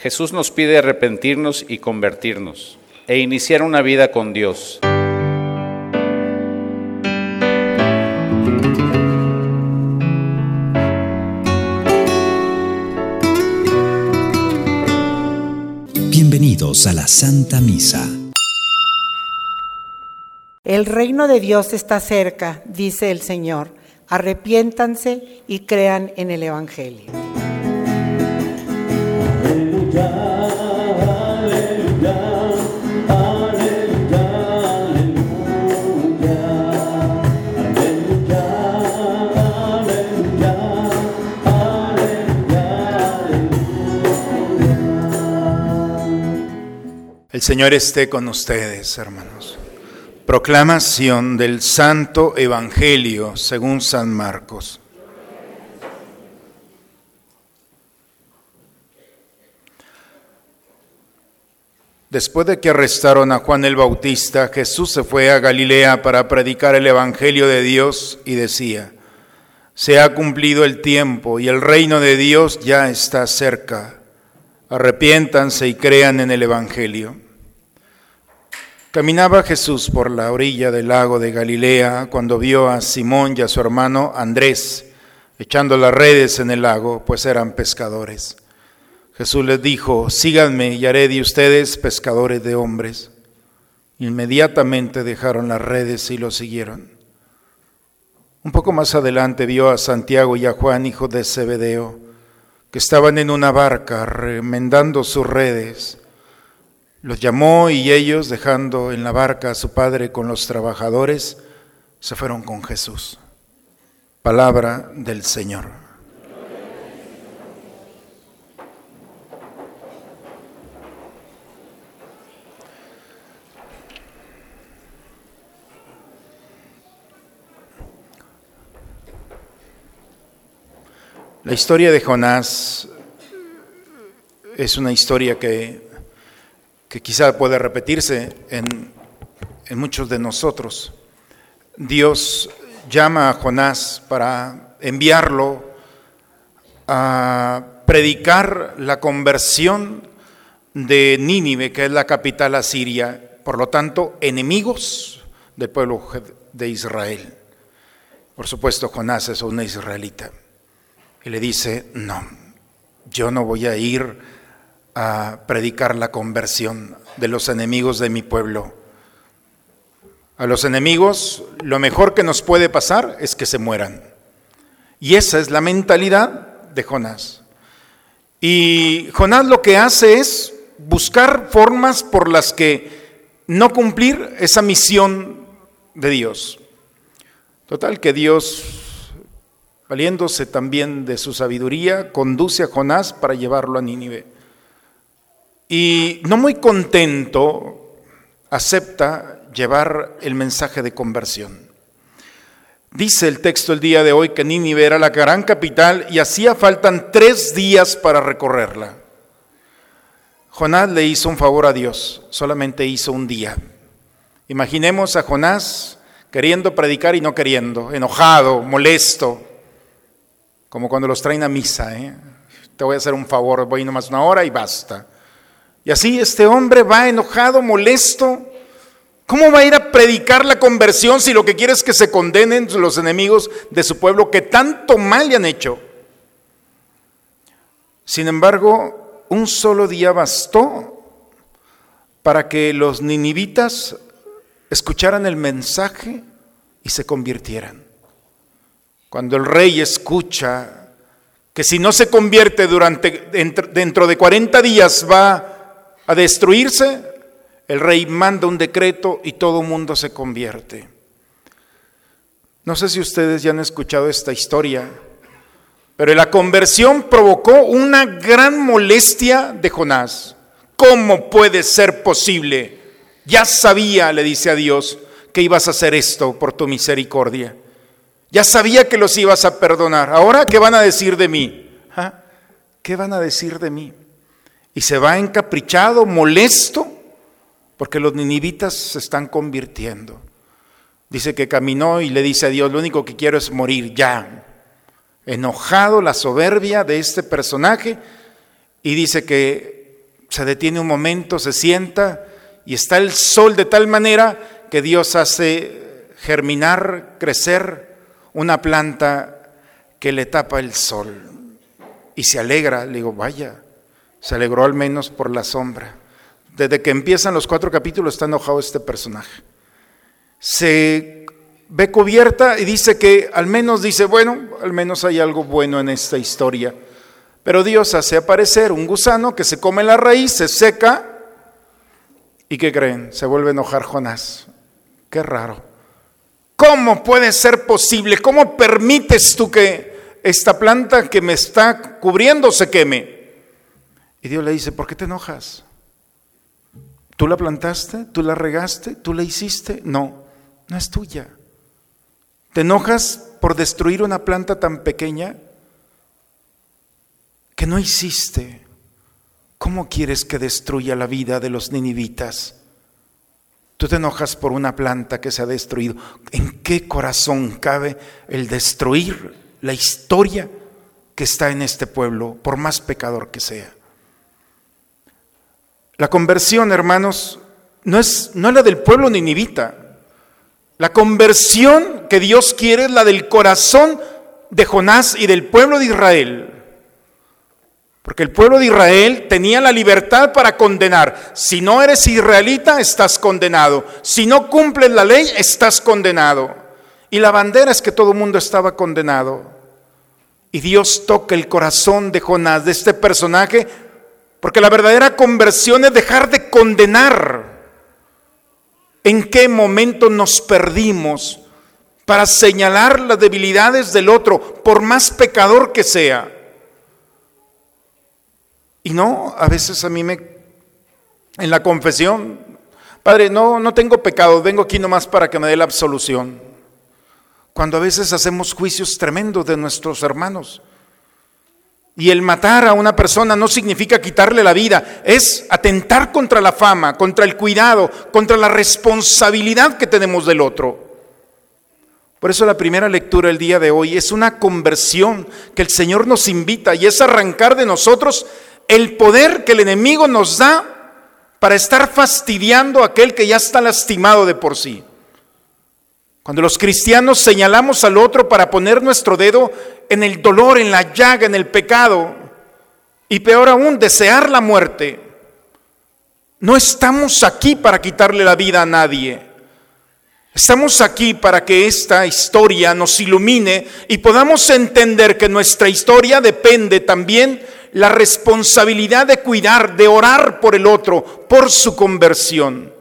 Jesús nos pide arrepentirnos y convertirnos e iniciar una vida con Dios. Bienvenidos a la Santa Misa. El reino de Dios está cerca, dice el Señor. Arrepiéntanse y crean en el Evangelio. El Señor esté con ustedes, hermanos. Proclamación del Santo Evangelio según San Marcos. Después de que arrestaron a Juan el Bautista, Jesús se fue a Galilea para predicar el Evangelio de Dios y decía, se ha cumplido el tiempo y el reino de Dios ya está cerca. Arrepiéntanse y crean en el Evangelio. Caminaba Jesús por la orilla del lago de Galilea cuando vio a Simón y a su hermano Andrés echando las redes en el lago, pues eran pescadores. Jesús les dijo, síganme y haré de ustedes pescadores de hombres. Inmediatamente dejaron las redes y lo siguieron. Un poco más adelante vio a Santiago y a Juan, hijos de Zebedeo, que estaban en una barca remendando sus redes. Los llamó y ellos, dejando en la barca a su padre con los trabajadores, se fueron con Jesús. Palabra del Señor. La historia de Jonás es una historia que, que quizá puede repetirse en, en muchos de nosotros. Dios llama a Jonás para enviarlo a predicar la conversión de Nínive, que es la capital asiria, por lo tanto, enemigos del pueblo de Israel. Por supuesto, Jonás es un israelita y le dice, no, yo no voy a ir a predicar la conversión de los enemigos de mi pueblo. A los enemigos lo mejor que nos puede pasar es que se mueran. Y esa es la mentalidad de Jonás. Y Jonás lo que hace es buscar formas por las que no cumplir esa misión de Dios. Total que Dios valiéndose también de su sabiduría, conduce a Jonás para llevarlo a Nínive. Y no muy contento, acepta llevar el mensaje de conversión. Dice el texto el día de hoy que Nínive era la gran capital y hacía faltan tres días para recorrerla. Jonás le hizo un favor a Dios, solamente hizo un día. Imaginemos a Jonás queriendo predicar y no queriendo, enojado, molesto, como cuando los traen a misa, ¿eh? te voy a hacer un favor, voy nomás una hora y basta. Y así este hombre va enojado, molesto. ¿Cómo va a ir a predicar la conversión si lo que quiere es que se condenen los enemigos de su pueblo que tanto mal le han hecho? Sin embargo, un solo día bastó para que los ninivitas escucharan el mensaje y se convirtieran. Cuando el rey escucha que si no se convierte durante, dentro de 40 días va a destruirse, el rey manda un decreto y todo mundo se convierte. No sé si ustedes ya han escuchado esta historia, pero la conversión provocó una gran molestia de Jonás. ¿Cómo puede ser posible? Ya sabía, le dice a Dios, que ibas a hacer esto por tu misericordia. Ya sabía que los ibas a perdonar. Ahora, ¿qué van a decir de mí? ¿Ah? ¿Qué van a decir de mí? Y se va encaprichado, molesto, porque los ninivitas se están convirtiendo. Dice que caminó y le dice a Dios, lo único que quiero es morir ya. Enojado la soberbia de este personaje y dice que se detiene un momento, se sienta y está el sol de tal manera que Dios hace germinar, crecer una planta que le tapa el sol. Y se alegra, le digo, vaya, se alegró al menos por la sombra. Desde que empiezan los cuatro capítulos está enojado este personaje. Se ve cubierta y dice que al menos dice, bueno, al menos hay algo bueno en esta historia. Pero Dios hace aparecer un gusano que se come la raíz, se seca y ¿qué creen? Se vuelve a enojar Jonás. Qué raro. ¿Cómo puede ser posible? ¿Cómo permites tú que esta planta que me está cubriendo se queme? Y Dios le dice, ¿por qué te enojas? ¿Tú la plantaste? ¿Tú la regaste? ¿Tú la hiciste? No, no es tuya. ¿Te enojas por destruir una planta tan pequeña que no hiciste? ¿Cómo quieres que destruya la vida de los ninivitas? Tú te enojas por una planta que se ha destruido. ¿En qué corazón cabe el destruir la historia que está en este pueblo, por más pecador que sea? La conversión, hermanos, no es, no es la del pueblo ninivita. La conversión que Dios quiere es la del corazón de Jonás y del pueblo de Israel. Porque el pueblo de Israel tenía la libertad para condenar. Si no eres israelita, estás condenado. Si no cumples la ley, estás condenado. Y la bandera es que todo el mundo estaba condenado. Y Dios toca el corazón de Jonás, de este personaje, porque la verdadera conversión es dejar de condenar en qué momento nos perdimos para señalar las debilidades del otro, por más pecador que sea. Y no, a veces a mí me, en la confesión, Padre, no, no tengo pecado, vengo aquí nomás para que me dé la absolución. Cuando a veces hacemos juicios tremendos de nuestros hermanos. Y el matar a una persona no significa quitarle la vida, es atentar contra la fama, contra el cuidado, contra la responsabilidad que tenemos del otro. Por eso la primera lectura el día de hoy es una conversión que el Señor nos invita y es arrancar de nosotros el poder que el enemigo nos da para estar fastidiando a aquel que ya está lastimado de por sí. Cuando los cristianos señalamos al otro para poner nuestro dedo en el dolor, en la llaga, en el pecado, y peor aún, desear la muerte, no estamos aquí para quitarle la vida a nadie. Estamos aquí para que esta historia nos ilumine y podamos entender que nuestra historia depende también la responsabilidad de cuidar, de orar por el otro, por su conversión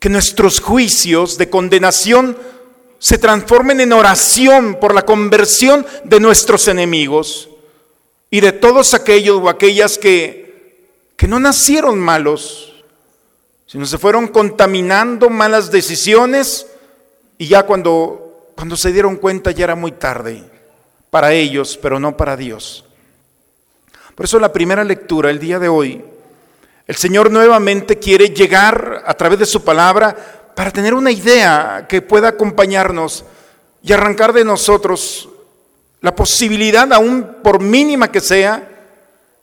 que nuestros juicios de condenación se transformen en oración por la conversión de nuestros enemigos y de todos aquellos o aquellas que, que no nacieron malos, sino se fueron contaminando malas decisiones y ya cuando, cuando se dieron cuenta ya era muy tarde para ellos, pero no para Dios. Por eso la primera lectura el día de hoy el Señor nuevamente quiere llegar a través de su palabra para tener una idea que pueda acompañarnos y arrancar de nosotros la posibilidad, aún por mínima que sea,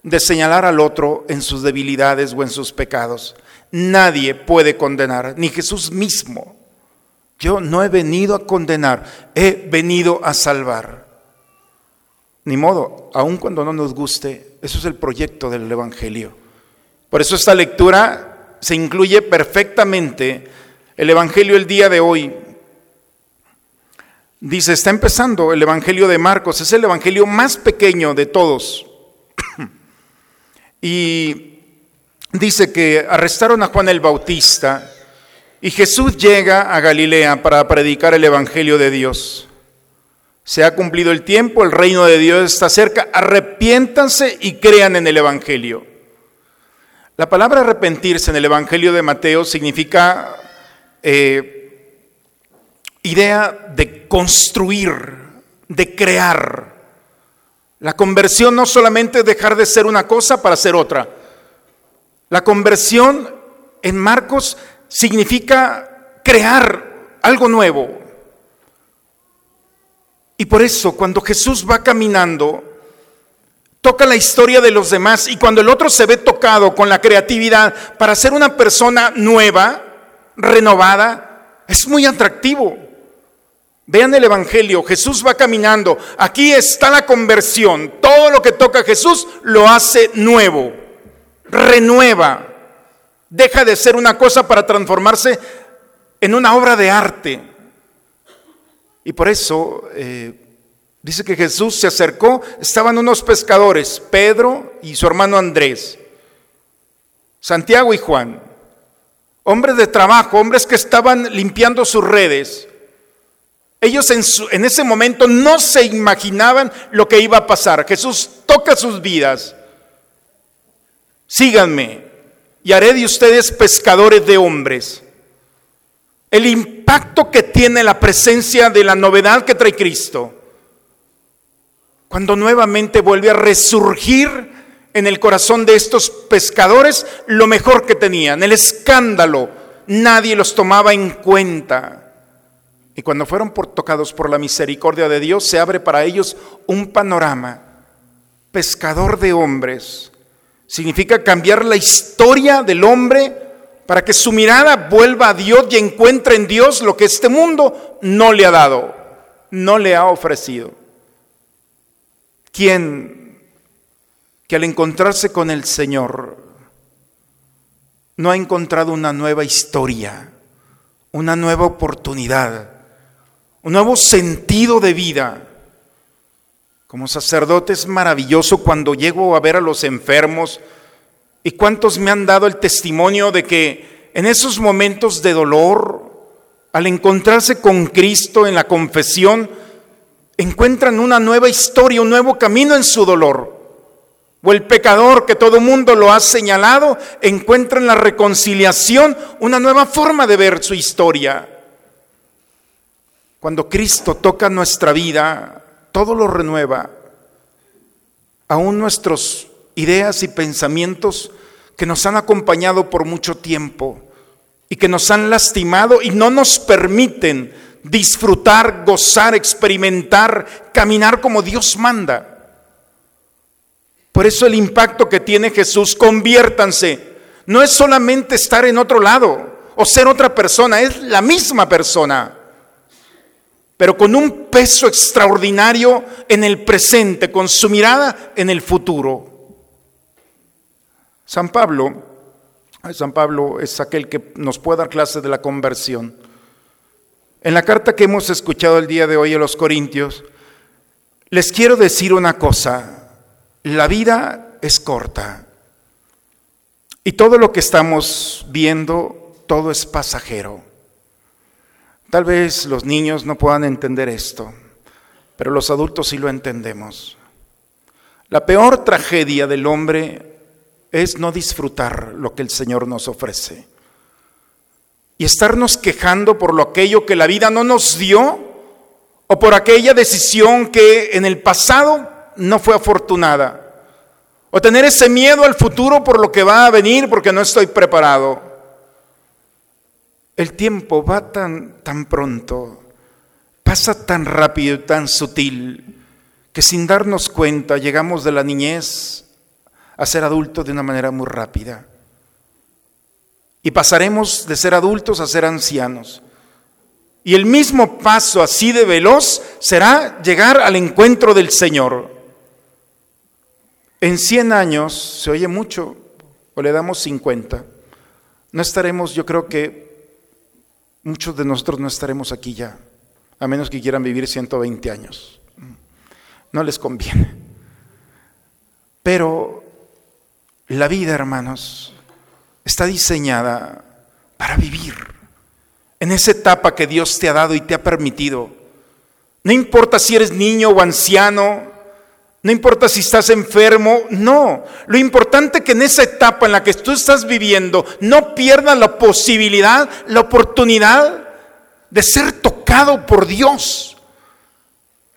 de señalar al otro en sus debilidades o en sus pecados. Nadie puede condenar, ni Jesús mismo. Yo no he venido a condenar, he venido a salvar. Ni modo, aun cuando no nos guste, eso es el proyecto del Evangelio. Por eso esta lectura se incluye perfectamente el Evangelio el día de hoy. Dice, está empezando el Evangelio de Marcos, es el Evangelio más pequeño de todos. y dice que arrestaron a Juan el Bautista y Jesús llega a Galilea para predicar el Evangelio de Dios. Se ha cumplido el tiempo, el reino de Dios está cerca, arrepiéntanse y crean en el Evangelio. La palabra arrepentirse en el Evangelio de Mateo significa eh, idea de construir, de crear. La conversión no solamente dejar de ser una cosa para ser otra. La conversión en Marcos significa crear algo nuevo. Y por eso cuando Jesús va caminando, toca la historia de los demás y cuando el otro se ve tocado con la creatividad para ser una persona nueva, renovada, es muy atractivo. Vean el Evangelio, Jesús va caminando, aquí está la conversión, todo lo que toca Jesús lo hace nuevo, renueva, deja de ser una cosa para transformarse en una obra de arte. Y por eso eh, dice que Jesús se acercó, estaban unos pescadores, Pedro y su hermano Andrés, Santiago y Juan, hombres de trabajo, hombres que estaban limpiando sus redes. Ellos en, en, ese momento no se imaginaban lo que iba a pasar. Jesús toca sus vidas. Síganme y haré de ustedes pescadores de hombres. El impacto que tiene la presencia de la novedad que trae Cristo. Cuando nuevamente vuelve a resurgir en el corazón de estos pescadores lo mejor que tenían, el escándalo. Nadie los tomaba en cuenta. Y cuando fueron por, tocados por la misericordia de Dios, se abre para ellos un panorama. Pescador de hombres. Significa cambiar la historia del hombre para que su mirada vuelva a Dios y encuentre en Dios lo que este mundo no le ha dado, no le ha ofrecido. Quien que al encontrarse con el Señor no ha encontrado una nueva historia, una nueva oportunidad, un nuevo sentido de vida. Como sacerdote es maravilloso cuando llego a ver a los enfermos y cuántos me han dado el testimonio de que en esos momentos de dolor, al encontrarse con Cristo en la confesión, encuentran una nueva historia, un nuevo camino en su dolor. O el pecador que todo mundo lo ha señalado, encuentra en la reconciliación una nueva forma de ver su historia. Cuando Cristo toca nuestra vida, todo lo renueva. Aún nuestras ideas y pensamientos que nos han acompañado por mucho tiempo y que nos han lastimado y no nos permiten disfrutar, gozar, experimentar, caminar como Dios manda. Por eso el impacto que tiene Jesús, conviértanse, no es solamente estar en otro lado o ser otra persona, es la misma persona pero con un peso extraordinario en el presente, con su mirada en el futuro. San Pablo, San Pablo es aquel que nos puede dar clase de la conversión. En la carta que hemos escuchado el día de hoy a los Corintios, les quiero decir una cosa, la vida es corta y todo lo que estamos viendo, todo es pasajero. Tal vez los niños no puedan entender esto, pero los adultos sí lo entendemos. La peor tragedia del hombre es no disfrutar lo que el Señor nos ofrece y estarnos quejando por lo aquello que la vida no nos dio o por aquella decisión que en el pasado no fue afortunada o tener ese miedo al futuro por lo que va a venir porque no estoy preparado. El tiempo va tan, tan pronto, pasa tan rápido y tan sutil, que sin darnos cuenta llegamos de la niñez a ser adultos de una manera muy rápida. Y pasaremos de ser adultos a ser ancianos. Y el mismo paso así de veloz será llegar al encuentro del Señor. En 100 años, se oye mucho, o le damos 50, no estaremos, yo creo que muchos de nosotros no estaremos aquí ya, a menos que quieran vivir 120 años. No les conviene. Pero la vida, hermanos, está diseñada para vivir en esa etapa que Dios te ha dado y te ha permitido. No importa si eres niño o anciano, no importa si estás enfermo, no. Lo importante es que en esa etapa en la que tú estás viviendo no pierdas la posibilidad, la oportunidad de ser tocado por Dios.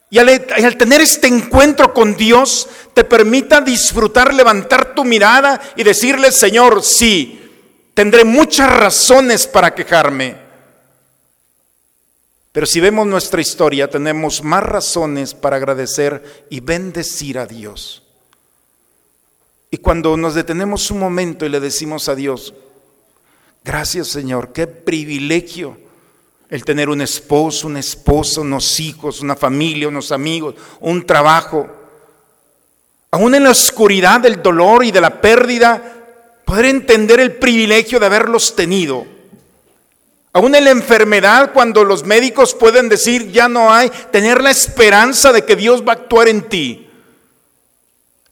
Y al, al, tener este encuentro con Dios, te permita disfrutar, levantar tu mirada y decirle, Señor, sí, tendré muchas razones para quejarme pero si vemos nuestra historia, tenemos más razones para agradecer y bendecir a Dios. Y cuando nos detenemos un momento y le decimos a Dios, gracias Señor, qué privilegio el tener un esposo, una esposa, unos hijos, una familia, unos amigos, un trabajo. Aún en la oscuridad del dolor y de la pérdida, poder entender el privilegio de haberlos tenido. Aún en la enfermedad, cuando los médicos pueden decir ya no hay, tener la esperanza de que Dios va a actuar en ti.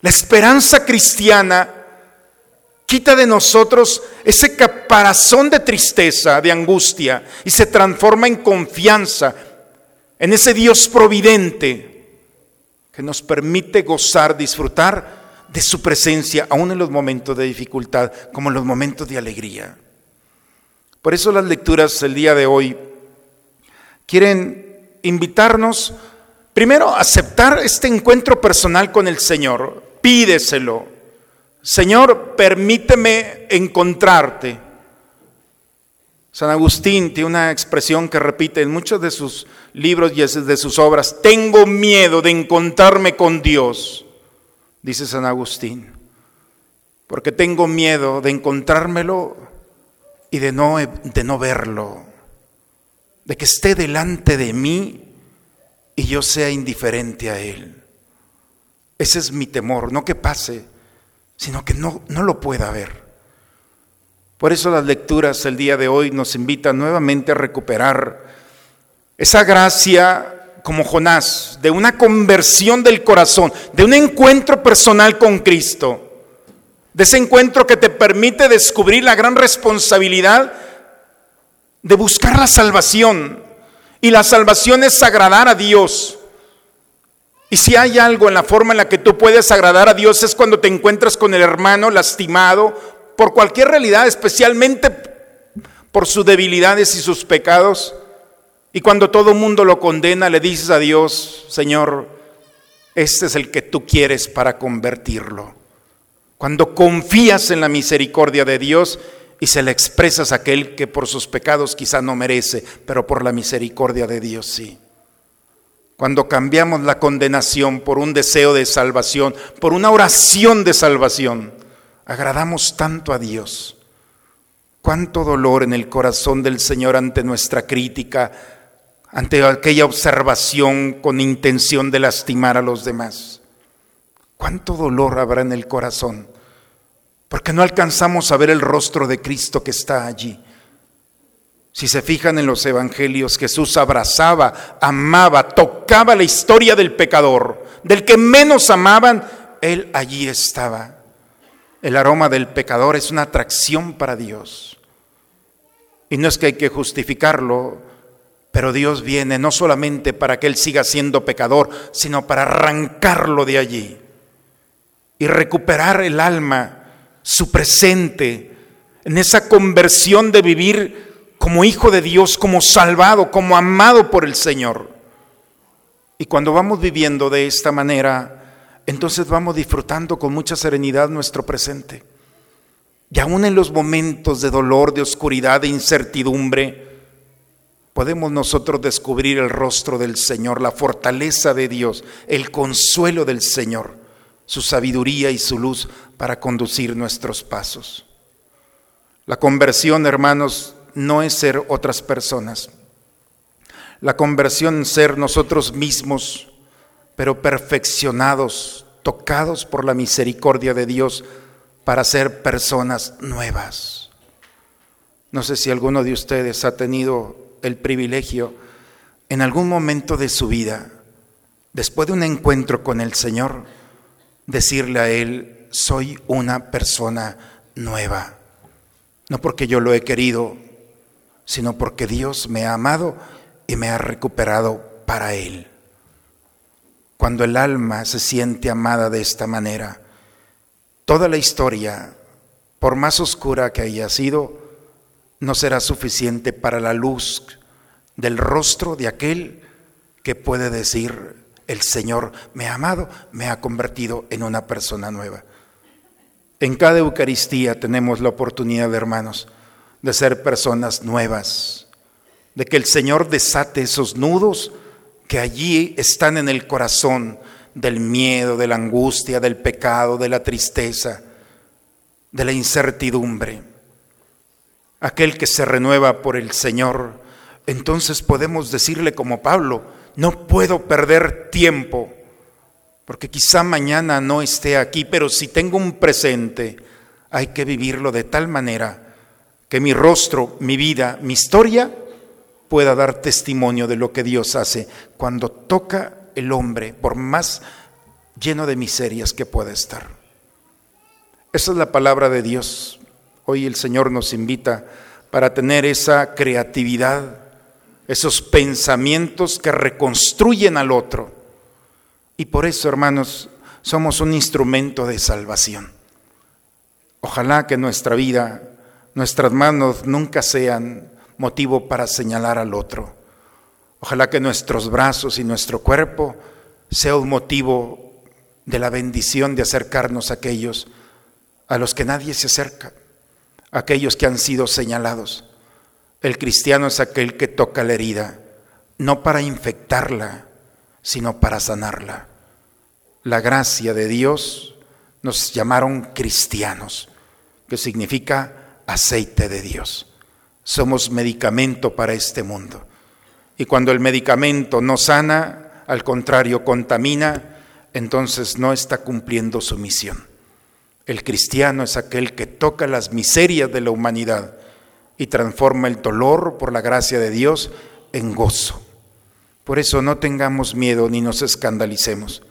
La esperanza cristiana quita de nosotros ese caparazón de tristeza, de angustia, y se transforma en confianza en ese Dios providente que nos permite gozar, disfrutar de su presencia, aún en los momentos de dificultad, como en los momentos de alegría. Por eso las lecturas el día de hoy quieren invitarnos primero a aceptar este encuentro personal con el Señor. Pídeselo. Señor, permíteme encontrarte. San Agustín tiene una expresión que repite en muchos de sus libros y de sus obras. Tengo miedo de encontrarme con Dios, dice San Agustín, porque tengo miedo de encontrármelo y de no, de no verlo, de que esté delante de mí y yo sea indiferente a Él. Ese es mi temor, no que pase, sino que no, no lo pueda ver. Por eso las lecturas el día de hoy nos invitan nuevamente a recuperar esa gracia como Jonás, de una conversión del corazón, de un encuentro personal con Cristo de ese encuentro que te permite descubrir la gran responsabilidad de buscar la salvación. Y la salvación es agradar a Dios. Y si hay algo en la forma en la que tú puedes agradar a Dios es cuando te encuentras con el hermano lastimado por cualquier realidad, especialmente por sus debilidades y sus pecados. Y cuando todo mundo lo condena, le dices a Dios, Señor, este es el que tú quieres para convertirlo. Cuando confías en la misericordia de Dios y se le expresas a aquel que por sus pecados quizá no merece, pero por la misericordia de Dios sí. Cuando cambiamos la condenación por un deseo de salvación, por una oración de salvación, agradamos tanto a Dios. Cuánto dolor en el corazón del Señor ante nuestra crítica, ante aquella observación con intención de lastimar a los demás. ¿Cuánto dolor habrá en el corazón? Porque no alcanzamos a ver el rostro de Cristo que está allí. Si se fijan en los evangelios, Jesús abrazaba, amaba, tocaba la historia del pecador, del que menos amaban, Él allí estaba. El aroma del pecador es una atracción para Dios. Y no es que hay que justificarlo, pero Dios viene no solamente para que Él siga siendo pecador, sino para arrancarlo de allí y recuperar el alma, su presente, en esa conversión de vivir como hijo de Dios, como salvado, como amado por el Señor. Y cuando vamos viviendo de esta manera, entonces vamos disfrutando con mucha serenidad nuestro presente. Y aún en los momentos de dolor, de oscuridad, de incertidumbre, podemos nosotros descubrir el rostro del Señor, la fortaleza de Dios, el consuelo del Señor su sabiduría y su luz para conducir nuestros pasos. La conversión, hermanos, no es ser otras personas. La conversión es ser nosotros mismos, pero perfeccionados, tocados por la misericordia de Dios para ser personas nuevas. No sé si alguno de ustedes ha tenido el privilegio en algún momento de su vida, después de un encuentro con el Señor, decirle a Él, soy una persona nueva. No porque yo lo he querido, sino porque Dios me ha amado y me ha recuperado para Él. Cuando el alma se siente amada de esta manera, toda la historia, por más oscura que haya sido, no será suficiente para la luz del rostro de aquel que puede decir, el Señor me ha amado, me ha convertido en una persona nueva. En cada Eucaristía tenemos la oportunidad, hermanos, de ser personas nuevas, de que el Señor desate esos nudos que allí están en el corazón del miedo, de la angustia, del pecado, de la tristeza, de la incertidumbre, aquel que se renueva por el Señor, entonces podemos decirle como Pablo, no puedo perder tiempo, porque quizá mañana no esté aquí, pero si tengo un presente, hay que vivirlo de tal manera que mi rostro, mi vida, mi historia pueda dar testimonio de lo que Dios hace cuando toca el hombre, por más lleno de miserias que pueda estar. Esa es la palabra de Dios. Hoy el Señor nos invita para tener esa creatividad, esos pensamientos que reconstruyen al otro. Y por eso, hermanos, somos un instrumento de salvación. Ojalá que nuestra vida, nuestras manos nunca sean motivo para señalar al otro. Ojalá que nuestros brazos y nuestro cuerpo sea un motivo de la bendición de acercarnos a aquellos a los que nadie se acerca, aquellos que han sido señalados. El cristiano es aquel que toca la herida, no para infectarla, sino para sanarla. La gracia de Dios nos llamaron cristianos, que significa aceite de Dios. Somos medicamento para este mundo. Y cuando el medicamento no sana, al contrario, contamina, entonces no está cumpliendo su misión. El cristiano es aquel que toca las miserias de la humanidad y transforma el dolor por la gracia de Dios en gozo. Por eso no tengamos miedo ni nos escandalicemos.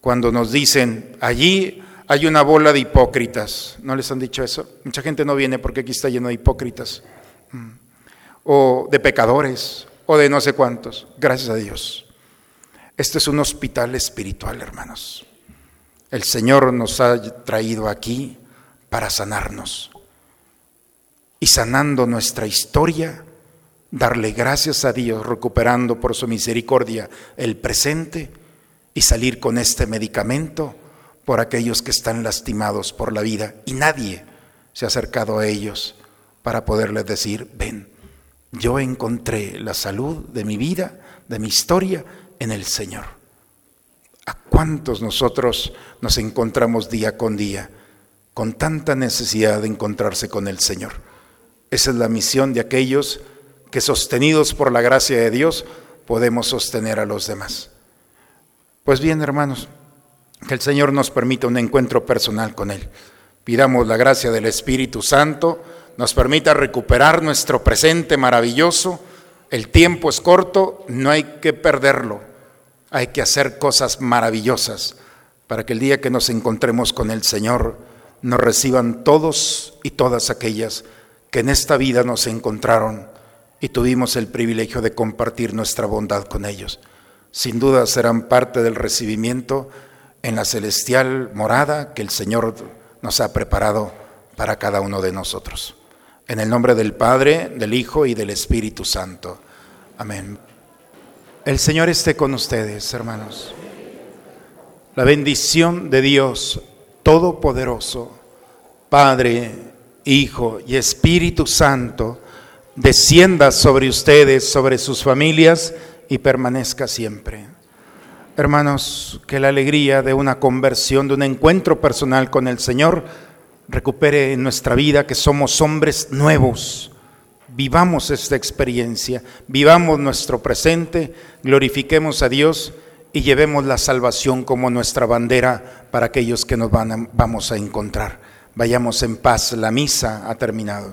Cuando nos dicen, allí hay una bola de hipócritas, ¿no les han dicho eso? Mucha gente no viene porque aquí está lleno de hipócritas, mm. o de pecadores, o de no sé cuántos. Gracias a Dios. Este es un hospital espiritual, hermanos. El Señor nos ha traído aquí para sanarnos. Y sanando nuestra historia, darle gracias a Dios, recuperando por su misericordia el presente y salir con este medicamento por aquellos que están lastimados por la vida. Y nadie se ha acercado a ellos para poderles decir, ven, yo encontré la salud de mi vida, de mi historia, en el Señor. ¿A cuántos nosotros nos encontramos día con día con tanta necesidad de encontrarse con el Señor? Esa es la misión de aquellos que sostenidos por la gracia de Dios podemos sostener a los demás. Pues bien, hermanos, que el Señor nos permita un encuentro personal con Él. Pidamos la gracia del Espíritu Santo, nos permita recuperar nuestro presente maravilloso. El tiempo es corto, no hay que perderlo hay que hacer cosas maravillosas para que el día que nos encontremos con el Señor nos reciban todos y todas aquellas que en esta vida nos encontraron y tuvimos el privilegio de compartir nuestra bondad con ellos. Sin duda serán parte del recibimiento en la celestial morada que el Señor nos ha preparado para cada uno de nosotros. En el nombre del Padre, del Hijo y del Espíritu Santo. Amén. El Señor esté con ustedes, hermanos. La bendición de Dios Todopoderoso, Padre, Hijo y Espíritu Santo, descienda sobre ustedes, sobre sus familias y permanezca siempre. Hermanos, que la alegría de una conversión, de un encuentro personal con el Señor, recupere en nuestra vida que somos hombres nuevos vivamos esta experiencia, vivamos nuestro presente, glorifiquemos a Dios y llevemos la salvación como nuestra bandera para aquellos que nos van vamos a encontrar. Vayamos en paz, la misa ha terminado.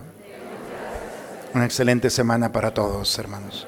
Una excelente semana para todos, hermanos.